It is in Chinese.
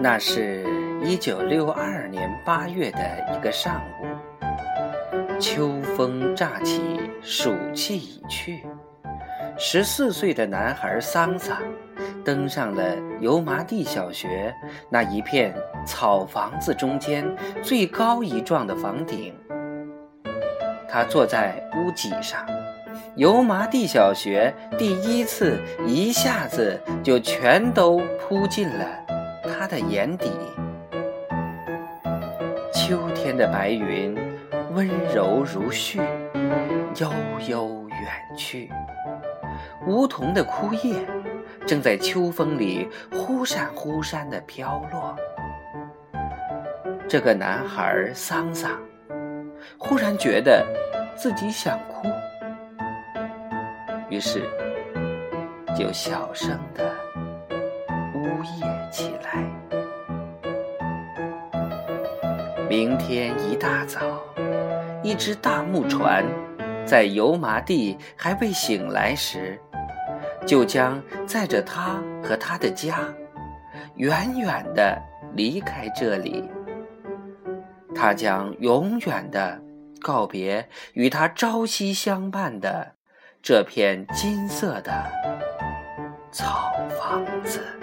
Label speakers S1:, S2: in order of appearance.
S1: 那是一九六二年八月的一个上午，秋风乍起，暑气已去。十四岁的男孩桑桑登上了油麻地小学那一片草房子中间最高一幢的房顶。他坐在屋脊上，油麻地小学第一次一下子就全都扑进了他的眼底。秋天的白云温柔如絮，悠悠远去。梧桐的枯叶正在秋风里忽闪忽闪的飘落。这个男孩桑桑忽然觉得自己想哭，于是就小声的呜咽起来。明天一大早，一只大木船在油麻地还未醒来时，就将载着他和他的家远远地离开这里。他将永远地告别与他朝夕相伴的这片金色的草房子。